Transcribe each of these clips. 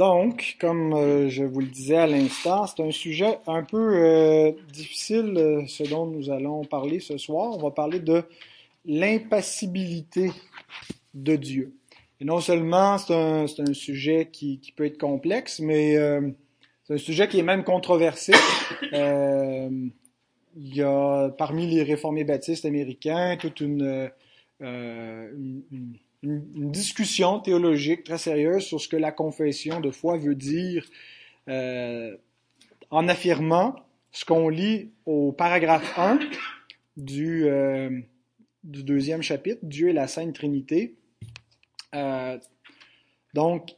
Donc, comme euh, je vous le disais à l'instant, c'est un sujet un peu euh, difficile, euh, ce dont nous allons parler ce soir. On va parler de l'impassibilité de Dieu. Et non seulement c'est un, sujet qui, peut être complexe, mais c'est un sujet qui est même controversé. il y a parmi les réformés baptistes américains toute une une, discussion théologique très sérieuse sur ce que la confession de foi veut dire euh, en affirmant ce qu'on lit au paragraphe 1 du, euh, du deuxième chapitre, Dieu et la Sainte Trinité. Euh, donc,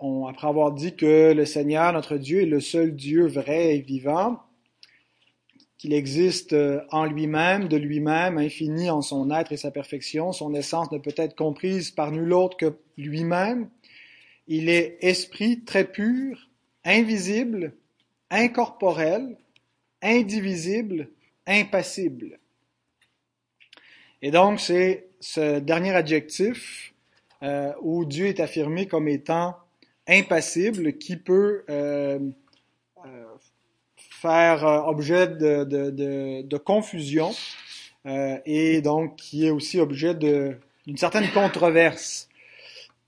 on, après avoir dit que le Seigneur, notre Dieu, est le seul Dieu vrai et vivant, qu'il existe euh, en lui-même, de lui-même, infini en son être et sa perfection. Son essence ne peut être comprise par nul autre que lui-même. Il est esprit très pur, invisible, incorporel, indivisible, impassible. Et donc, c'est ce dernier adjectif euh, où Dieu est affirmé comme étant impassible qui peut euh, faire euh, objet de, confusion euh, et donc qui est aussi objet d'une certaine controverse.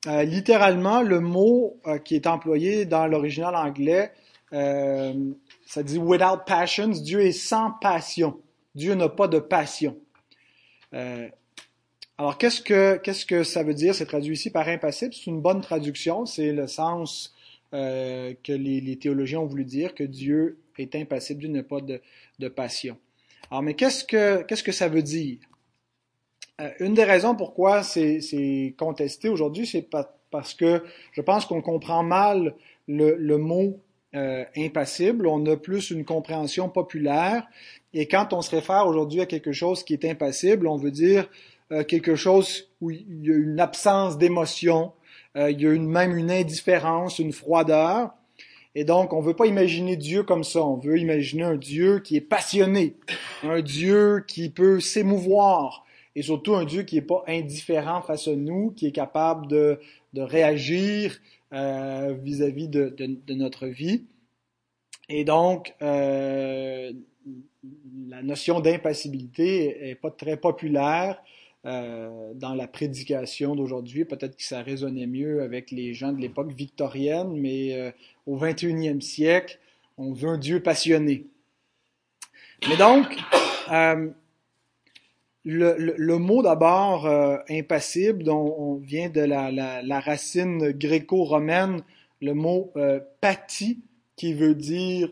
Euh, littéralement, le mot qui est employé dans l'original anglais, ça dit without passions, Dieu est sans passion. Dieu n'a pas de passion. alors, qu'est-ce que, qu'est-ce que ça veut dire? C'est traduit ici par impassible. C'est une bonne traduction. C'est le sens que les, les, théologiens ont voulu dire, que Dieu est impassible, Dieu n'a pas de, passion. Alors, mais qu'est-ce que, qu'est-ce que ça veut dire? Euh, une des raisons pourquoi c'est contesté aujourd'hui, c'est parce que je pense qu'on comprend mal le, mot euh, impassible. On a plus une compréhension populaire. Et quand on se réfère aujourd'hui à quelque chose qui est impassible, on veut dire euh, quelque chose où il y a une absence d'émotion, il y a même une indifférence, une froideur. Et donc, on ne veut pas imaginer Dieu comme ça. On veut imaginer un Dieu qui est passionné, un Dieu qui peut s'émouvoir, et surtout un Dieu qui n'est pas indifférent face à nous, qui est capable de, de réagir euh, vis-à-vis de, notre vie. Et donc, euh, la notion d'impassibilité est pas très populaire euh, dans la prédication d'aujourd'hui. Peut-être que ça résonnait mieux avec les gens de l'époque victorienne, mais euh, au 21e siècle, on veut un Dieu passionné. Mais donc, euh, le, mot d'abord impassible, dont on vient de la, racine gréco-romaine, le mot pathie, qui veut dire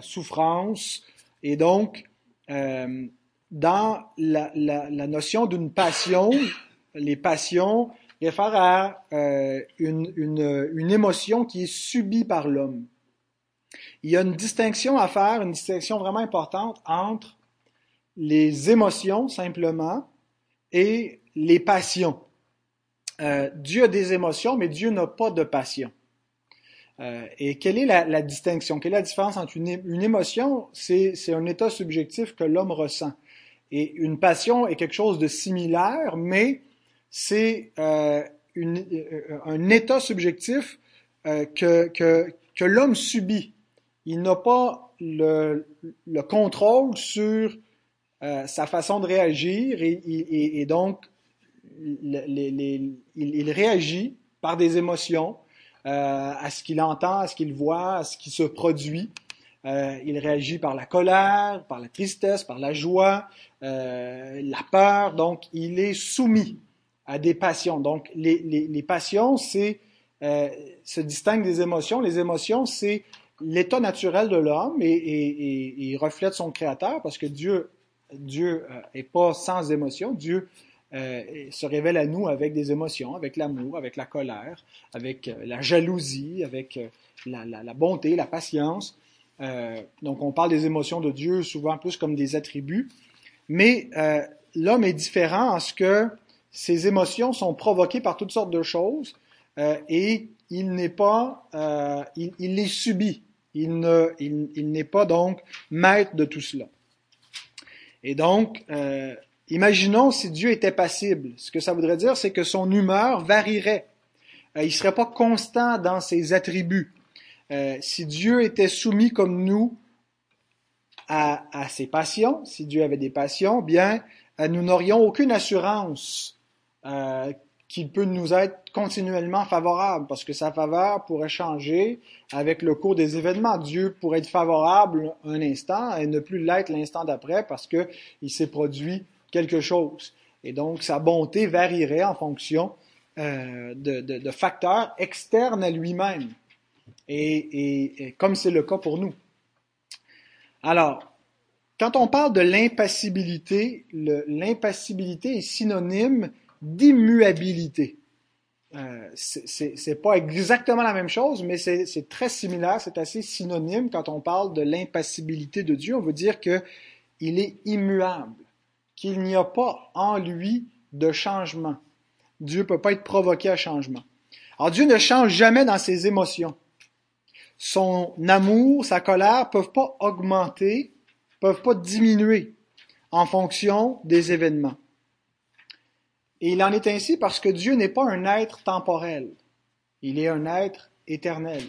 souffrance, et donc dans la, notion d'une passion, les passions réfèrent à euh, une, une, émotion qui est subie par l'homme. Il y a une distinction à faire, une distinction vraiment importante entre les émotions simplement et les passions. Euh, Dieu a des émotions, mais Dieu n'a pas de passion. Euh, et quelle est la, la, distinction? Quelle est la différence entre une, une émotion? C'est un état subjectif que l'homme ressent. Et une passion est quelque chose de similaire, mais c'est euh, euh, un état subjectif euh, que, que, l'homme subit. Il n'a pas le, le, contrôle sur sa façon de réagir et, donc il, réagit par des émotions à ce qu'il entend, à ce qu'il voit, à ce qui se produit. Euh, il réagit par la colère, par la tristesse, par la joie, euh, la peur. Donc, il est soumis à des passions. Donc, les, passions, c'est euh, se distinguent des émotions. Les émotions, c'est l'état naturel de l'homme et, et, et, il reflète son Créateur parce que Dieu Dieu est pas sans émotion. Dieu se révèle à nous avec des émotions, avec l'amour, avec la colère, avec la jalousie, avec la, bonté, la patience. Euh, donc, on parle des émotions de Dieu souvent plus comme des attributs. Mais euh, l'homme est différent en ce que ses émotions sont provoquées par toutes sortes de choses euh, et il n'est pas, il, les subit. Il il, n'est pas donc maître de tout cela. Et donc, imaginons si Dieu était passible. Ce que ça voudrait dire, c'est que son humeur varierait. il ne serait pas constant dans ses attributs. Si Dieu était soumis comme nous à, à, ses passions, si Dieu avait des passions, bien, nous n'aurions aucune assurance qu'il peut nous être continuellement favorable, parce que sa faveur pourrait changer avec le cours des événements. Dieu pourrait être favorable un instant et ne plus l'être l'instant d'après parce qu'il s'est produit quelque chose. Et donc, sa bonté varierait en fonction euh, de, de, facteurs externes à lui-même. Et, et, comme c'est le cas pour nous. Alors, quand on parle de l'impassibilité, l'impassibilité est synonyme d'immuabilité. Euh, c'est pas exactement la même chose, mais c'est très similaire, c'est assez synonyme quand on parle de l'impassibilité de Dieu. On veut dire que il est immuable, qu'il n'y a pas en lui de changement. Dieu ne peut pas être provoqué à changement. Alors Dieu ne change jamais dans ses émotions. Son amour, sa colère peuvent pas augmenter, peuvent pas diminuer en fonction des événements. Et il en est ainsi parce que Dieu n'est pas un être temporel. Il est un être éternel.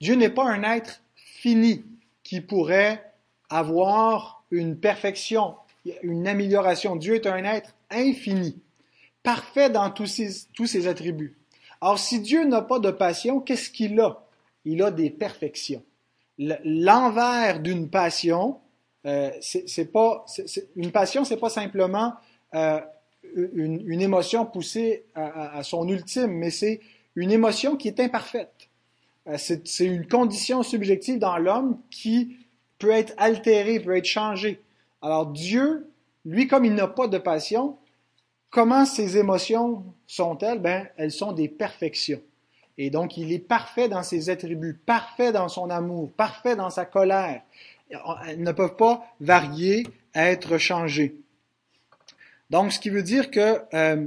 Dieu n'est pas un être fini qui pourrait avoir une perfection, une amélioration. Dieu est un être infini, parfait dans tous ses, tous ses attributs. Or, si Dieu n'a pas de passion, qu'est-ce qu'il a? Il a des perfections. L'envers d'une passion, euh, c'est pas une passion, c'est pas simplement euh, une, une, émotion poussée à, à, son ultime, mais c'est une émotion qui est imparfaite. Euh, c'est une condition subjective dans l'homme qui peut être altérée, peut être changée. Alors Dieu, lui, comme il n'a pas de passion, comment ses émotions sont-elles? Ben, elles sont des perfections. Et donc, il est parfait dans ses attributs, parfait dans son amour, parfait dans sa colère. Elles ne peuvent pas varier, être changées. Donc, ce qui veut dire que euh,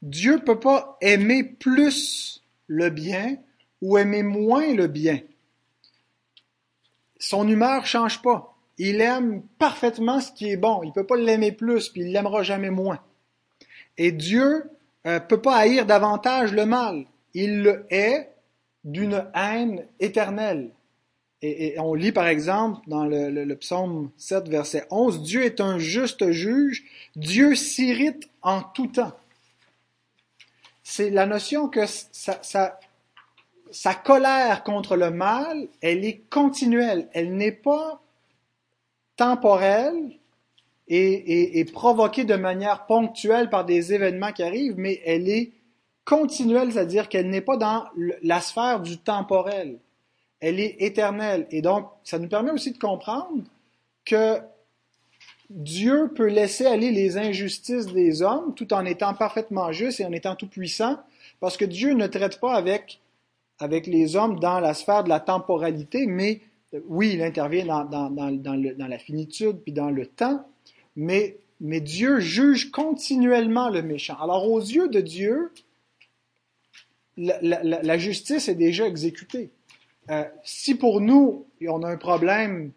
Dieu ne peut pas aimer plus le bien ou aimer moins le bien. Son humeur change pas. Il aime parfaitement ce qui est bon. Il ne peut pas l'aimer plus, puis il l'aimera jamais moins. Et Dieu ne euh, peut pas haïr davantage le mal. Il le hait d'une haine éternelle. Et, on lit par exemple dans le, psaume 7, verset 11, Dieu est un juste juge, Dieu s'irrite en tout temps. C'est la notion que sa, colère contre le mal, elle est continuelle, elle n'est pas temporelle et, provoquée de manière ponctuelle par des événements qui arrivent, mais elle est continuelle, c'est-à-dire qu'elle n'est pas dans la sphère du temporel elle est éternelle. Et donc, ça nous permet aussi de comprendre que Dieu peut laisser aller les injustices des hommes tout en étant parfaitement juste et en étant tout puissant, parce que Dieu ne traite pas avec, avec les hommes dans la sphère de la temporalité, mais oui, il intervient dans, la finitude puis dans le temps, mais Dieu juge continuellement le méchant. Alors aux yeux de Dieu, la, justice est déjà exécutée. Euh, si pour nous, on a un problème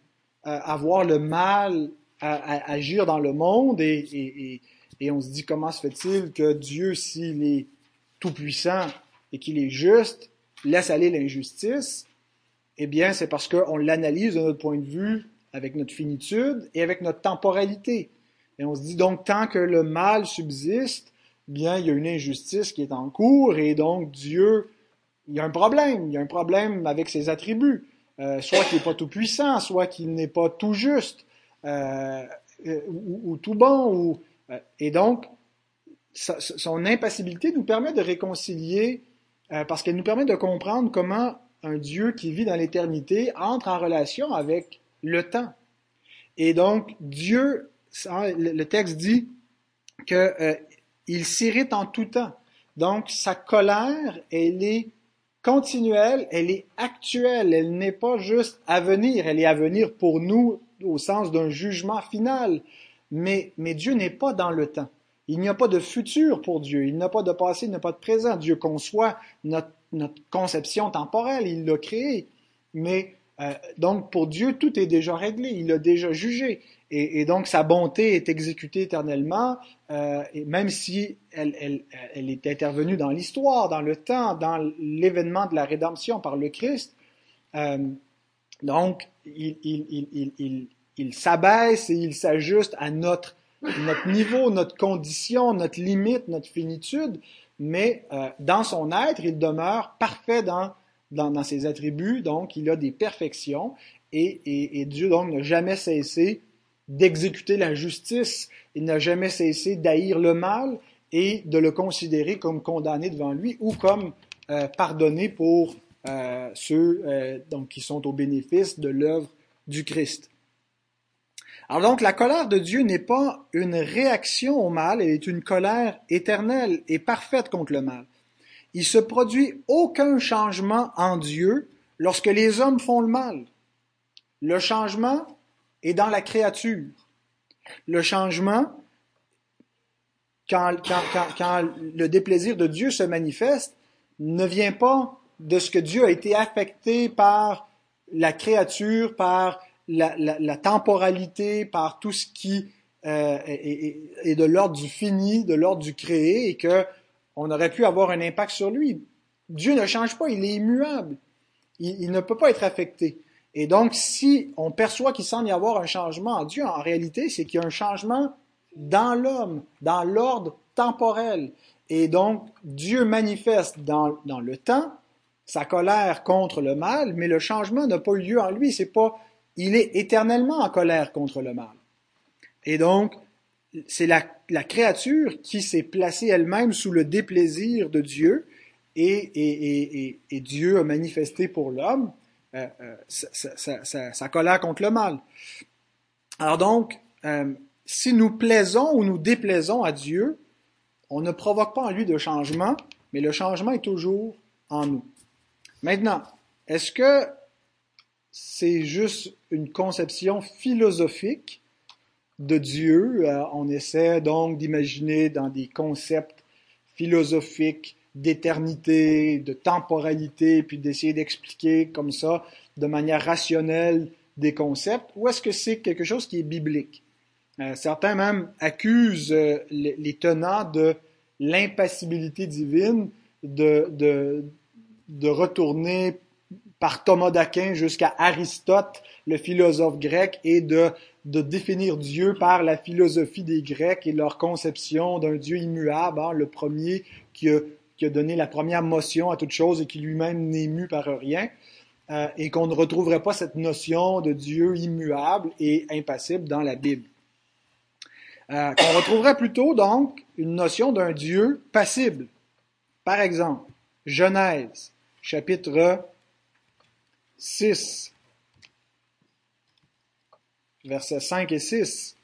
euh, à voir le mal à, agir dans le monde et, on se dit comment se fait-il que Dieu, s'il est tout-puissant et qu'il est juste, laisse aller l'injustice, eh bien, c'est parce qu'on l'analyse de notre point de vue avec notre finitude et avec notre temporalité. Et on se dit donc, tant que le mal subsiste, bien, il y a une injustice qui est en cours et donc Dieu il y a un problème. Il y a un problème avec ses attributs. Euh, soit qu'il n'est pas tout puissant, soit qu'il n'est pas tout juste, euh, euh ou, tout bon. Et donc, son impassibilité nous permet de réconcilier, parce qu'elle nous permet de comprendre comment un Dieu qui vit dans l'éternité entre en relation avec le temps. Et donc, Dieu, le texte dit que il s'irrite en tout temps. Donc, sa colère, elle est continuelle, elle est actuelle, elle n'est pas juste à venir, elle est à venir pour nous au sens d'un jugement final. Mais, mais Dieu n'est pas dans le temps. Il n'y a pas de futur pour Dieu, il n'a pas de passé, il n'a pas de présent. Dieu conçoit notre, notre conception temporelle, il l'a créé. Mais Euh, donc, pour Dieu, tout est déjà réglé, il a déjà jugé. Et, donc, sa bonté est exécutée éternellement, euh, et même si elle, est intervenue dans l'histoire, dans le temps, dans l'événement de la rédemption par le Christ. Euh, donc, il, s'abaisse et il s'ajuste à notre, notre niveau, notre condition, notre limite, notre finitude, mais dans son être, il demeure parfait dans dans, ses attributs, donc il a des perfections, et, Dieu donc n'a jamais cessé d'exécuter la justice, il n'a jamais cessé d'haïr le mal et de le considérer comme condamné devant lui ou comme euh, pardonné pour euh, ceux euh, donc, qui sont au bénéfice de l'œuvre du Christ. Alors donc la colère de Dieu n'est pas une réaction au mal, elle est une colère éternelle et parfaite contre le mal. Il se produit aucun changement en Dieu lorsque les hommes font le mal. Le changement est dans la créature. Le changement, quand, le déplaisir de Dieu se manifeste, ne vient pas de ce que Dieu a été affecté par la créature, par la, temporalité, par tout ce qui euh, est, de l'ordre du fini, de l'ordre du créé, et que on aurait pu avoir un impact sur lui. Dieu ne change pas, il est immuable. Il, ne peut pas être affecté. Et donc, si on perçoit qu'il semble y avoir un changement en Dieu, en réalité, c'est qu'il y a un changement dans l'homme, dans l'ordre temporel. Et donc, Dieu manifeste dans, dans, le temps sa colère contre le mal, mais le changement n'a pas eu lieu en lui. C'est pas, il est éternellement en colère contre le mal. Et donc, c'est la, créature qui s'est placée elle-même sous le déplaisir de Dieu et, Dieu a manifesté pour l'homme euh, euh, sa, colère contre le mal. Alors donc, euh, si nous plaisons ou nous déplaisons à Dieu, on ne provoque pas en lui de changement, mais le changement est toujours en nous. Maintenant, est-ce que c'est juste une conception philosophique de Dieu. Euh, on essaie donc d'imaginer dans des concepts philosophiques d'éternité, de temporalité, puis d'essayer d'expliquer comme ça, de manière rationnelle, des concepts, ou est-ce que c'est quelque chose qui est biblique? Euh, certains même accusent euh, les, tenants de l'impassibilité divine de, de, de retourner par Thomas d'Aquin jusqu'à Aristote, le philosophe grec, et de définir Dieu par la philosophie des Grecs et leur conception d'un Dieu immuable, hein, le premier qui a, donné la première motion à toute chose et qui lui-même n'est mu par rien, euh, et qu'on ne retrouverait pas cette notion de Dieu immuable et impassible dans la Bible. Euh, qu'on retrouverait plutôt donc une notion d'un Dieu passible. Par exemple, Genèse, chapitre 6, versets 5 et 6.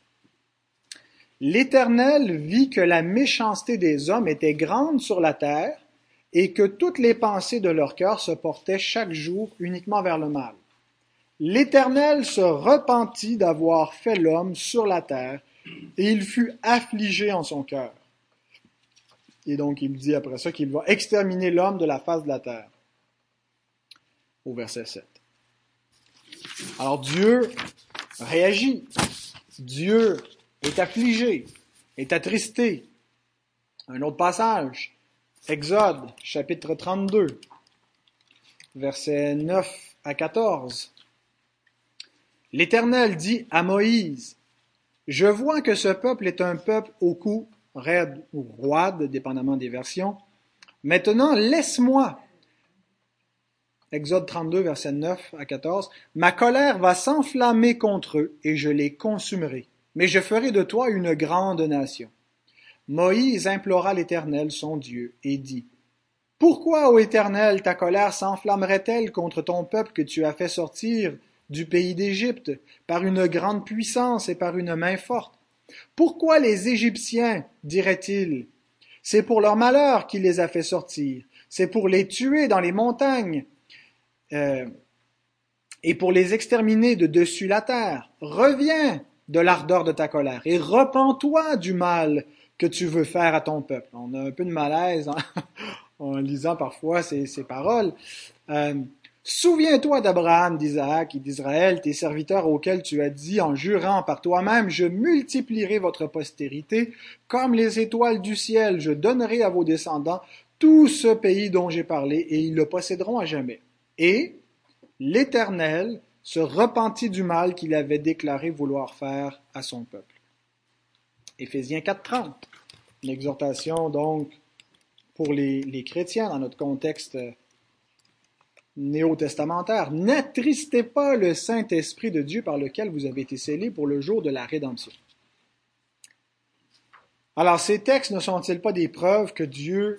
L'Éternel vit que la méchanceté des hommes était grande sur la terre, et que toutes les pensées de leur cœur se portaient chaque jour uniquement vers le mal. L'Éternel se repentit d'avoir fait l'homme sur la terre, et il fut affligé en son cœur. Et donc il dit après ça qu'il va exterminer l'homme de la face de la terre. Au verset 7. Alors Dieu réagit. Dieu est affligé, est attristé. Un autre passage, Exode, chapitre 32, versets 9 à 14. L'Éternel dit à Moïse, Je vois que ce peuple est un peuple au cou raide ou roide, dépendamment des versions. Maintenant, laisse-moi Exode 32, verset 9 à 14. Ma colère va s'enflammer contre eux et je les consumerai. Mais je ferai de toi une grande nation. Moïse implora l'Éternel, son Dieu, et dit, Pourquoi, ô Éternel, ta colère s'enflammerait-elle contre ton peuple que tu as fait sortir du pays d'Égypte par une grande puissance et par une main forte? Pourquoi les Égyptiens, dirait-il, c'est pour leur malheur qu'il les a fait sortir, c'est pour les tuer dans les montagnes, euh, et pour les exterminer de dessus la terre. Reviens de l'ardeur de ta colère et repens-toi du mal que tu veux faire à ton peuple. On a un peu de malaise en, lisant parfois ces, paroles. Euh, Souviens-toi d'Abraham, d'Isaac et d'Israël, tes serviteurs auxquels tu as dit en jurant par toi-même, je multiplierai votre postérité comme les étoiles du ciel, je donnerai à vos descendants tout ce pays dont j'ai parlé, et ils le posséderont à jamais. Et l'Éternel se repentit du mal qu'il avait déclaré vouloir faire à son peuple. Éphésiens 4.30, une exhortation donc pour les, les chrétiens dans notre contexte néo-testamentaire. N'attristez pas le Saint-Esprit de Dieu par lequel vous avez été scellés pour le jour de la rédemption. Alors, ces textes ne sont-ils pas des preuves que Dieu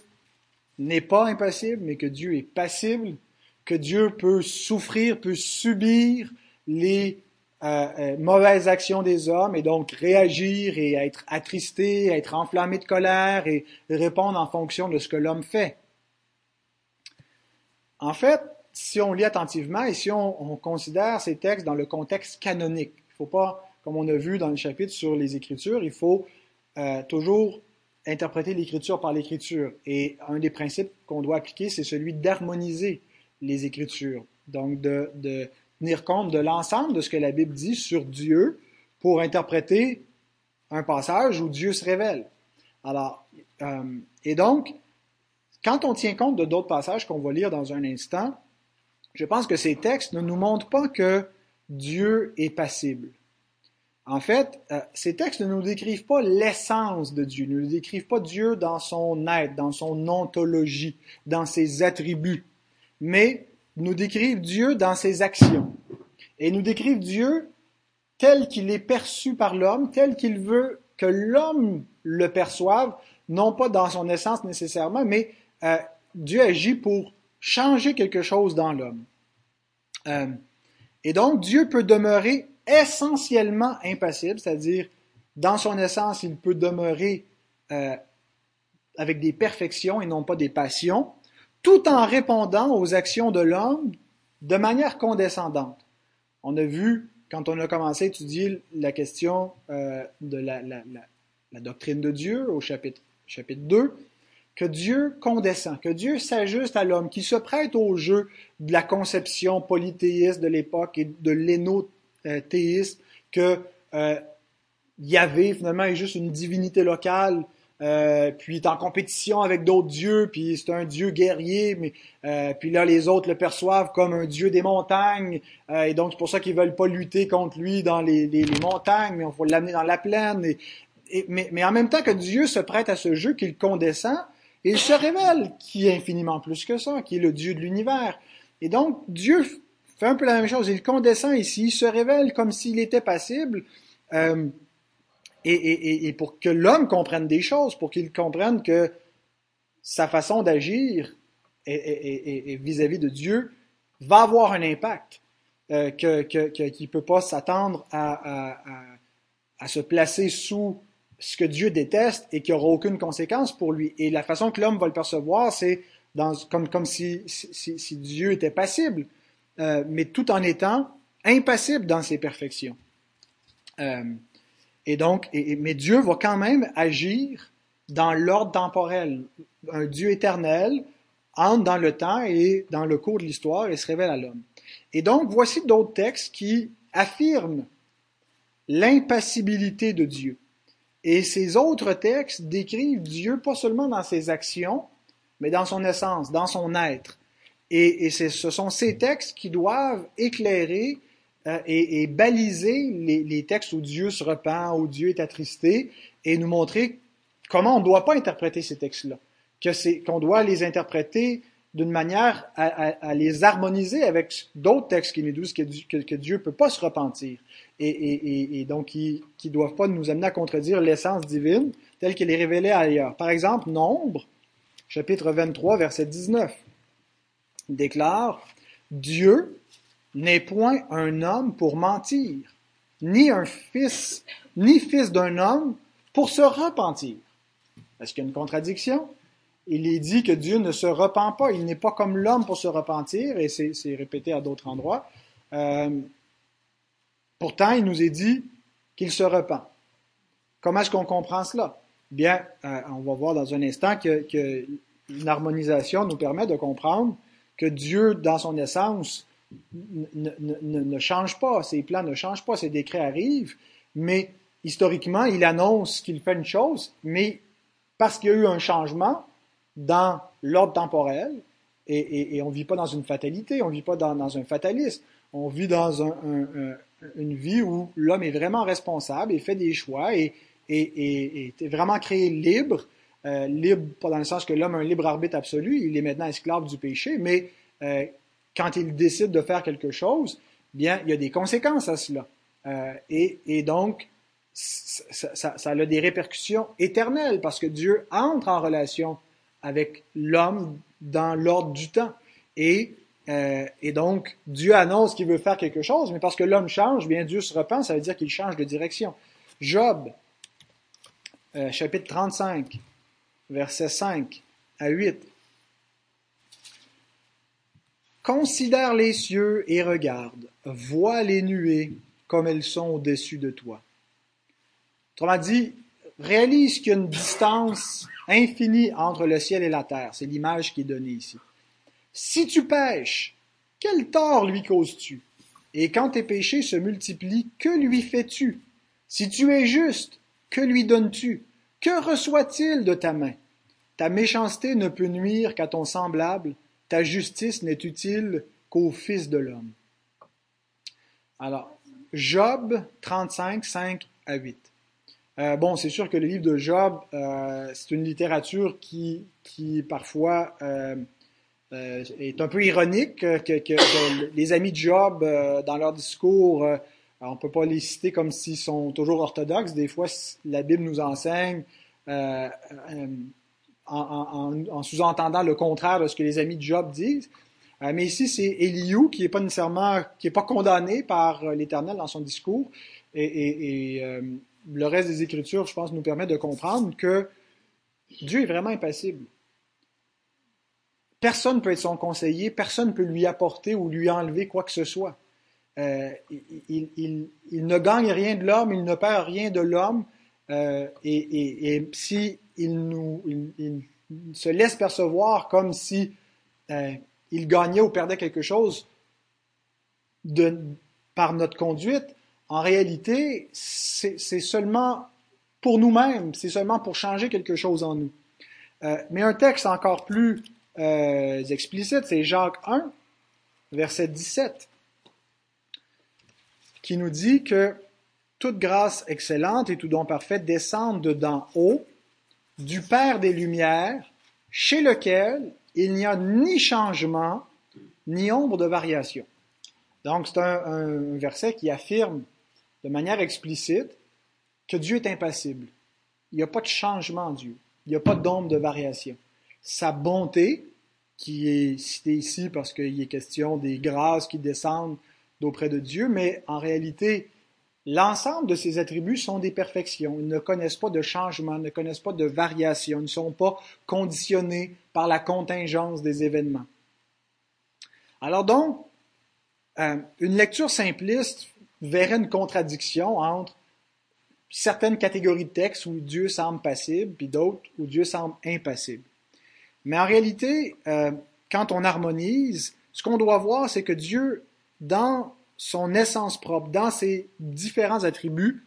n'est pas impassible, mais que Dieu est passible, que Dieu peut souffrir, peut subir les euh, euh, mauvaises actions des hommes et donc réagir et être attristé, être enflammé de colère et répondre en fonction de ce que l'homme fait. En fait, si on lit attentivement et si on, considère ces textes dans le contexte canonique, il ne faut pas, comme on a vu dans le chapitre sur les Écritures, il faut euh, toujours interpréter l'Écriture par l'Écriture. Et un des principes qu'on doit appliquer, c'est celui d'harmoniser les Écritures. Donc, de, tenir compte de l'ensemble de ce que la Bible dit sur Dieu pour interpréter un passage où Dieu se révèle. Alors, euh, et donc, quand on tient compte de d'autres passages qu'on va lire dans un instant, je pense que ces textes ne nous montrent pas que Dieu est passible. En fait, euh, ces textes ne nous décrivent pas l'essence de Dieu, ne nous décrivent pas Dieu dans son être, dans son ontologie, dans ses attributs, mais nous décrivent Dieu dans ses actions. Et nous décrivent Dieu tel qu'il est perçu par l'homme, tel qu'il veut que l'homme le perçoive, non pas dans son essence nécessairement, mais euh, Dieu agit pour changer quelque chose dans l'homme. Euh, et donc, Dieu peut demeurer essentiellement impassible, c'est-à-dire, dans son essence, il peut demeurer euh, avec des perfections et non pas des passions, tout en répondant aux actions de l'homme de manière condescendante. On a vu, quand on a commencé à étudier la question euh, de la, doctrine de Dieu au chapitre, chapitre 2, que Dieu condescend, que Dieu s'ajuste à l'homme, qui se prête au jeu de la conception polythéiste de l'époque et de l'énothéisme, que euh, Yahvé, finalement, est juste une divinité locale, euh, puis est en compétition avec d'autres dieux, puis c'est un dieu guerrier, mais euh, puis là les autres le perçoivent comme un dieu des montagnes, euh, et donc c'est pour ça qu'ils veulent pas lutter contre lui dans les, les, montagnes, mais on faut l'amener dans la plaine. Et, mais, mais, en même temps que Dieu se prête à ce jeu, qu'il condescend, il se révèle qui est infiniment plus que ça, qui est le Dieu de l'univers. Et donc, Dieu fait un peu la même chose. Il condescend ici, il se révèle comme s'il était passible. Euh, et, pour que l'homme comprenne des choses, pour qu'il comprenne que sa façon d'agir vis-à-vis de Dieu va avoir un impact, euh, qu'il ne peut pas s'attendre à, se placer sous ce que Dieu déteste et qui aura aucune conséquence pour lui. Et la façon que l'homme va le percevoir, c'est comme, si, Dieu était passible, euh, mais tout en étant impassible dans ses perfections. Euh, et donc, mais Dieu va quand même agir dans l'ordre temporel. Un Dieu éternel entre dans le temps et dans le cours de l'histoire et se révèle à l'homme. Et donc, voici d'autres textes qui affirment l'impassibilité de Dieu. Et ces autres textes décrivent Dieu pas seulement dans ses actions, mais dans son essence, dans son être. Et, ce sont ces textes qui doivent éclairer euh, et, baliser les, textes où Dieu se repent, où Dieu est attristé, et nous montrer comment on ne doit pas interpréter ces textes-là, qu'on doit les interpréter d'une manière à, les harmoniser avec d'autres textes qui nous disent que, Dieu ne peut pas se repentir et, donc qui ne doivent pas nous amener à contredire l'essence divine telle qu'elle est révélée ailleurs. Par exemple, Nombre, chapitre 23, verset 19, déclare Dieu n'est point un homme pour mentir, ni un fils, ni fils d'un homme pour se repentir. Est-ce qu'il y a une contradiction? il est dit que Dieu ne se repent pas, il n'est pas comme l'homme pour se repentir, et c'est répété à d'autres endroits. Euh, pourtant, il nous est dit qu'il se repent. Comment est-ce qu'on comprend cela? Bien, euh, on va voir dans un instant que, que, une harmonisation nous permet de comprendre que Dieu, dans son essence, ne, ne, ne, change pas, ses plans ne changent pas, ses décrets arrivent, mais historiquement, il annonce qu'il fait une chose, mais parce qu'il y a eu un changement dans l'ordre temporel, et, et, on ne vit pas dans une fatalité, on ne vit pas dans, dans, un fatalisme, on vit dans un, un, une vie où l'homme est vraiment responsable et fait des choix et, et est vraiment créé libre, euh, libre pas dans le sens que l'homme a un libre arbitre absolu, il est maintenant esclave du péché, mais euh, quand il décide de faire quelque chose, bien, il y a des conséquences à cela. Euh, et, donc, ça, a des répercussions éternelles parce que Dieu entre en relation avec l'homme dans l'ordre du temps. Et, euh, et donc, Dieu annonce qu'il veut faire quelque chose, mais parce que l'homme change, bien Dieu se repent, ça veut dire qu'il change de direction. Job, euh, chapitre 35, versets 5 à 8. Considère les cieux et regarde, vois les nuées comme elles sont au-dessus de toi. Autrement dit, réalise qu'il y a une distance infinie entre le ciel et la terre. C'est l'image qui est donnée ici. Si tu pêches, quel tort lui causes-tu? Et quand tes péchés se multiplient, que lui fais-tu? Si tu es juste, que lui donnes-tu? Que reçoit-il de ta main? Ta méchanceté ne peut nuire qu'à ton semblable, ta justice n'est utile qu'au Fils de l'homme. Alors, Job 35, 5 à 8. Euh, bon, c'est sûr que le livre de Job, euh, c'est une littérature qui, qui parfois euh, est un peu ironique, que, les amis de Job, dans leur discours, on ne peut pas les citer comme s'ils sont toujours orthodoxes. Des fois, la Bible nous enseigne en, en, en sous-entendant le contraire de ce que les amis de Job disent. mais ici, c'est Eliou qui n'est pas nécessairement, qui est pas condamné par l'Éternel dans son discours. Et, et le reste des Écritures, je pense, nous permet de comprendre que Dieu est vraiment impassible. Personne ne peut être son conseiller, personne ne peut lui apporter ou lui enlever quoi que ce soit. Euh, il, ne gagne rien de l'homme, il ne perd rien de l'homme, euh, et, si il se laisse percevoir comme si euh, il gagnait ou perdait quelque chose de, par notre conduite, en réalité, c'est seulement pour nous-mêmes, c'est seulement pour changer quelque chose en nous. Euh, mais un texte encore plus euh, explicite, c'est Jacques 1, verset 17, qui nous dit que toute grâce excellente et tout don parfait descendent de d'en haut, du Père des Lumières, chez lequel il n'y a ni changement, ni ombre de variation. Donc c'est un, verset qui affirme de manière explicite que Dieu est impassible. Il n'y a pas de changement en Dieu. Il n'y a pas d'ombre de variation. Sa bonté, qui est citée ici parce qu'il est question des grâces qui descendent d'auprès de Dieu, mais en réalité, l'ensemble de ses attributs sont des perfections. Ils ne connaissent pas de changement, ne connaissent pas de variation, ne sont pas conditionnés par la contingence des événements. Alors donc, euh, une lecture simpliste verrait une contradiction entre certaines catégories de textes où Dieu semble passible, puis d'autres où Dieu semble impassible. Mais en réalité, euh, quand on harmonise, ce qu'on doit voir, c'est que Dieu, dans son essence propre, dans ses différents attributs,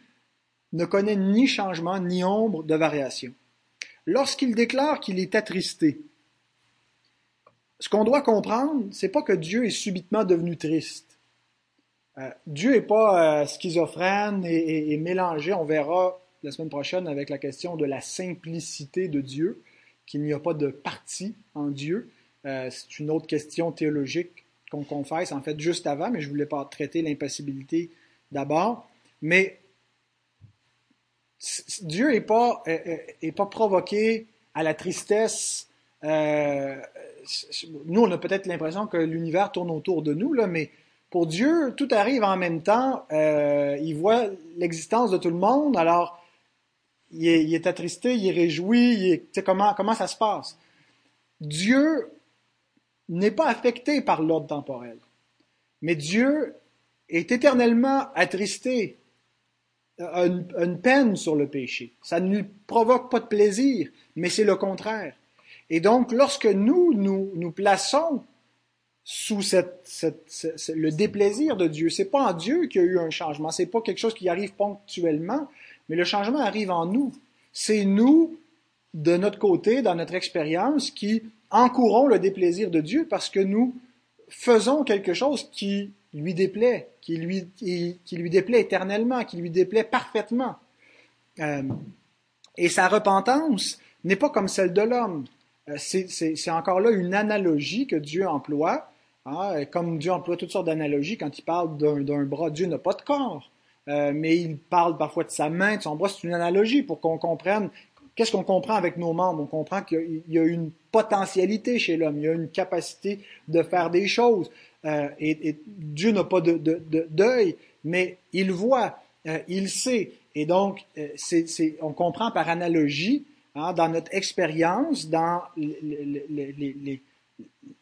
ne connaît ni changement, ni ombre de variation. Lorsqu'il déclare qu'il est attristé, ce qu'on doit comprendre, c'est pas que Dieu est subitement devenu triste. Euh, Dieu n'est pas euh, schizophrène et, mélangé. On verra la semaine prochaine avec la question de la simplicité de Dieu, qu'il n'y a pas de partie en Dieu. Euh, c'est une autre question théologique qu'on confesse, en fait, juste avant, mais je voulais pas traiter l'impassibilité d'abord. Mais Dieu n'est pas, est pas provoqué à la tristesse. nous, on a peut-être l'impression que l'univers tourne autour de nous, là, mais pour Dieu, tout arrive en même temps. Euh, il voit l'existence de tout le monde, alors il est, attristé, il est réjoui. Il est, comment, comment ça se passe? Dieu n'est pas affecté par l'ordre temporel, mais Dieu est éternellement attristé, a une, une, peine sur le péché. Ça ne lui provoque pas de plaisir, mais c'est le contraire. Et donc, lorsque nous nous, nous plaçons sous le déplaisir de Dieu. C'est pas en Dieu qu'il y a eu un changement. C'est pas quelque chose qui arrive ponctuellement, mais le changement arrive en nous. C'est nous, de notre côté, dans notre expérience, qui encourons le déplaisir de Dieu parce que nous faisons quelque chose qui lui déplaît, qui lui, déplaît éternellement, qui lui déplaît parfaitement. Euh, et sa repentance n'est pas comme celle de l'homme. Euh, c'est encore là une analogie que Dieu emploie. Hein, comme Dieu emploie toutes sortes d'analogies quand il parle d'un bras, Dieu n'a pas de corps. Euh, mais il parle parfois de sa main, de son bras, c'est une analogie pour qu'on comprenne qu'est-ce qu'on comprend avec nos membres? On comprend qu'il y a une potentialité chez l'homme, il y a une capacité de faire des choses. Euh, et, Dieu n'a pas de, deuil, mais il voit, il sait. Et donc, on comprend par analogie Hein, dans notre expérience, dans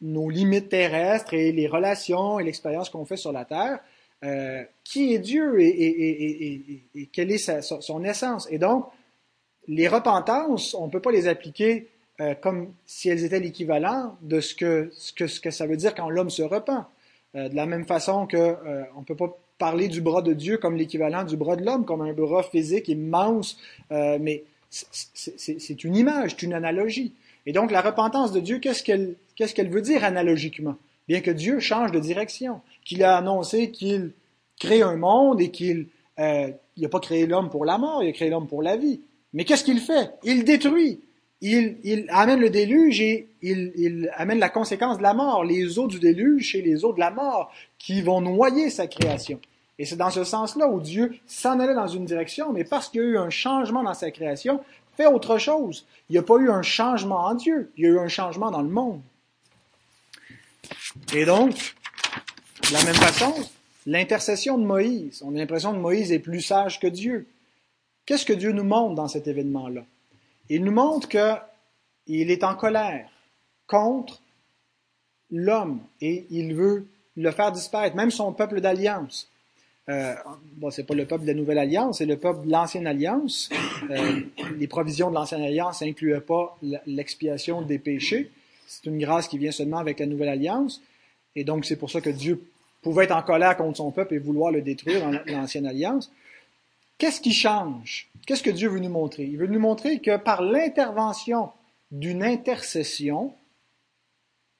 nos limites terrestres et les relations et l'expérience qu'on fait sur la Terre, euh, qui est Dieu et, quelle est son essence. Et donc, les repentances, on ne peut pas les appliquer euh, comme si elles étaient l'équivalent de ce que, ça veut dire quand l'homme se repent. Euh, de la même façon qu'on on ne peut pas parler du bras de Dieu comme l'équivalent du bras de l'homme, comme un bras physique immense, mais c'est une image, c'est une analogie. Et donc, la repentance de Dieu, qu'est-ce qu'elle veut dire analogiquement? Bien que Dieu change de direction, qu'il a annoncé qu'il crée un monde et qu'il euh, n'a pas créé l'homme pour la mort, il a créé l'homme pour la vie. Mais qu'est-ce qu'il fait? Il détruit. Il, amène le déluge et il, il, amène la conséquence de la mort, les eaux du déluge et les eaux de la mort qui vont noyer sa création. Et c'est dans ce sens-là où Dieu s'en allait dans une direction, mais parce qu'il y a eu un changement dans sa création, fait autre chose. Il n'y a pas eu un changement en Dieu, il y a eu un changement dans le monde. Et donc, de la même façon, l'intercession de Moïse, on a l'impression que Moïse est plus sage que Dieu. Qu'est-ce que Dieu nous montre dans cet événement-là? Il nous montre qu'il est en colère contre l'homme et il veut le faire disparaître, même son peuple d'alliance. Euh, bon, c'est pas le peuple de la Nouvelle Alliance, c'est le peuple de l'Ancienne Alliance. Euh, les provisions de l'Ancienne Alliance n'incluaient pas l'expiation des péchés. C'est une grâce qui vient seulement avec la Nouvelle Alliance. Et donc, c'est pour ça que Dieu pouvait être en colère contre son peuple et vouloir le détruire dans l'Ancienne Alliance. Qu'est-ce qui change? Qu'est-ce que Dieu veut nous montrer? Il veut nous montrer que par l'intervention d'une intercession,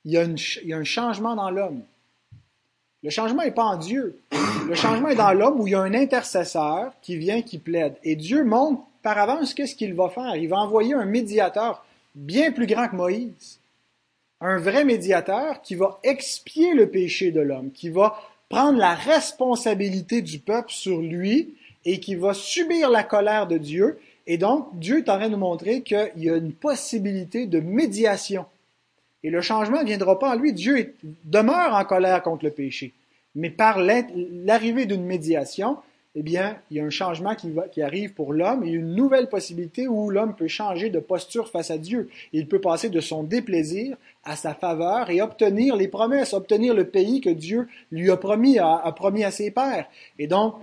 il y, a un changement dans l'homme. Le changement n'est pas en Dieu. Le changement est dans l'homme où il y a un intercesseur qui vient, qui plaide. Et Dieu montre par avance qu'est-ce qu'il va faire. Il va envoyer un médiateur bien plus grand que Moïse. Un vrai médiateur qui va expier le péché de l'homme, qui va prendre la responsabilité du peuple sur lui et qui va subir la colère de Dieu. Et donc, Dieu est en train de nous montrer qu'il y a une possibilité de médiation et le changement ne viendra pas en lui. Dieu demeure en colère contre le péché. Mais par l'arrivée d'une médiation, eh bien, il y a un changement qui, arrive pour l'homme et une nouvelle possibilité où l'homme peut changer de posture face à Dieu. Il peut passer de son déplaisir à sa faveur et obtenir les promesses, obtenir le pays que Dieu lui a promis, a, promis à ses pères. Et donc,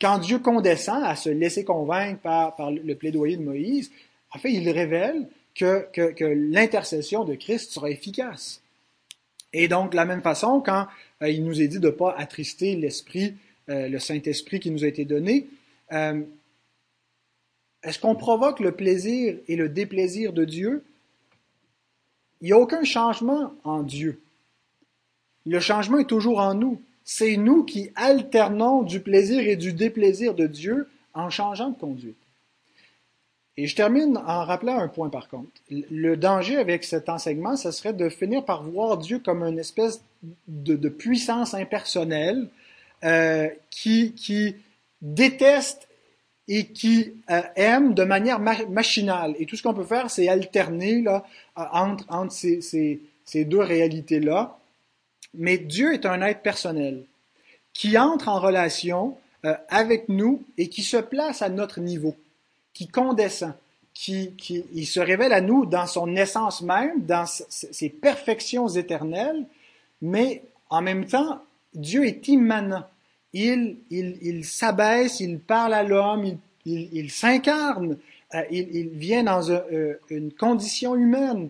quand Dieu condescend à se laisser convaincre par, le plaidoyer de Moïse, en fait, il révèle que, l'intercession de Christ sera efficace. Et donc, de la même façon, quand euh, il nous est dit de ne pas attrister l'Esprit, euh, le Saint-Esprit qui nous a été donné, euh, est-ce qu'on provoque le plaisir et le déplaisir de Dieu? Il n'y a aucun changement en Dieu. Le changement est toujours en nous. C'est nous qui alternons du plaisir et du déplaisir de Dieu en changeant de conduite. Et je termine en rappelant un point par contre. Le danger avec cet enseignement, ce serait de finir par voir Dieu comme une espèce de, puissance impersonnelle euh, qui, qui, déteste et qui euh, aime de manière machinale. Et tout ce qu'on peut faire, c'est alterner là, entre, entre ces, ces, ces deux réalités-là. Mais Dieu est un être personnel qui entre en relation euh, avec nous et qui se place à notre niveau qui condescend, qui, qui il se révèle à nous dans son essence même, dans ses perfections éternelles, mais en même temps, Dieu est immanent. Il, il, il s'abaisse, il parle à l'homme, il, il, s'incarne, euh, il, il, vient dans euh, une condition humaine.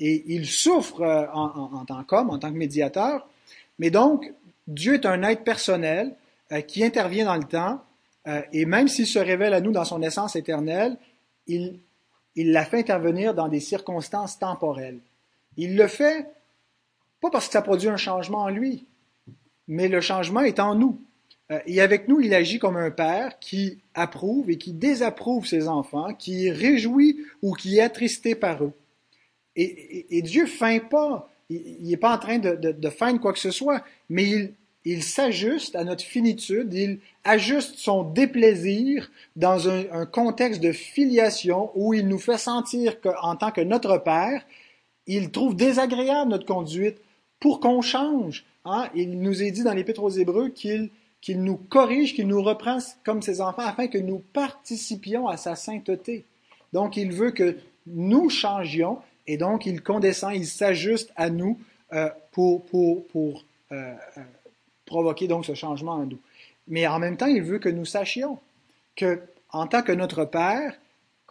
Euh, et il souffre euh, en, tant qu'homme, en tant que médiateur. Mais donc, Dieu est un être personnel euh, qui intervient dans le temps, et même s'il se révèle à nous dans son essence éternelle, il, la fait intervenir dans des circonstances temporelles. Il le fait pas parce que ça produit un changement en lui, mais le changement est en nous. Euh, et avec nous, il agit comme un père qui approuve et qui désapprouve ses enfants, qui réjouit ou qui est attristé par eux. Et, Dieu ne feint pas, il n'est pas en train de, feindre quoi que ce soit, mais il, s'ajuste à notre finitude, il ajuste son déplaisir dans un, contexte de filiation où il nous fait sentir qu'en tant que notre Père, il trouve désagréable notre conduite pour qu'on change. Hein? Il nous est dit dans l'Épître aux Hébreux qu'il nous corrige, qu'il nous reprend comme ses enfants afin que nous participions à sa sainteté. Donc, il veut que nous changions et donc il condescend, il s'ajuste à nous euh, pour, pour, pour euh, euh, provoquer donc ce changement en nous. Mais en même temps, il veut que nous sachions que, en tant que notre Père,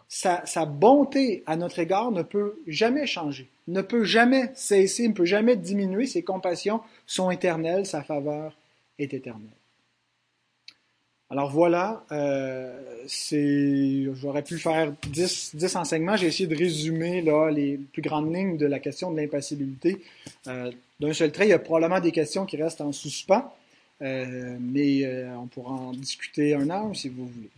sa, sa bonté à notre égard ne peut jamais changer, ne peut jamais cesser, ne peut jamais diminuer. Ses compassions sont éternelles, sa faveur est éternelle. Alors voilà, euh, j'aurais pu faire 10, 10 enseignements. J'ai essayé de résumer là, les plus grandes lignes de la question de l'impassibilité. Euh, d'un seul trait, il y a probablement des questions qui restent en suspens, euh, mais on pourra en discuter un an si vous voulez.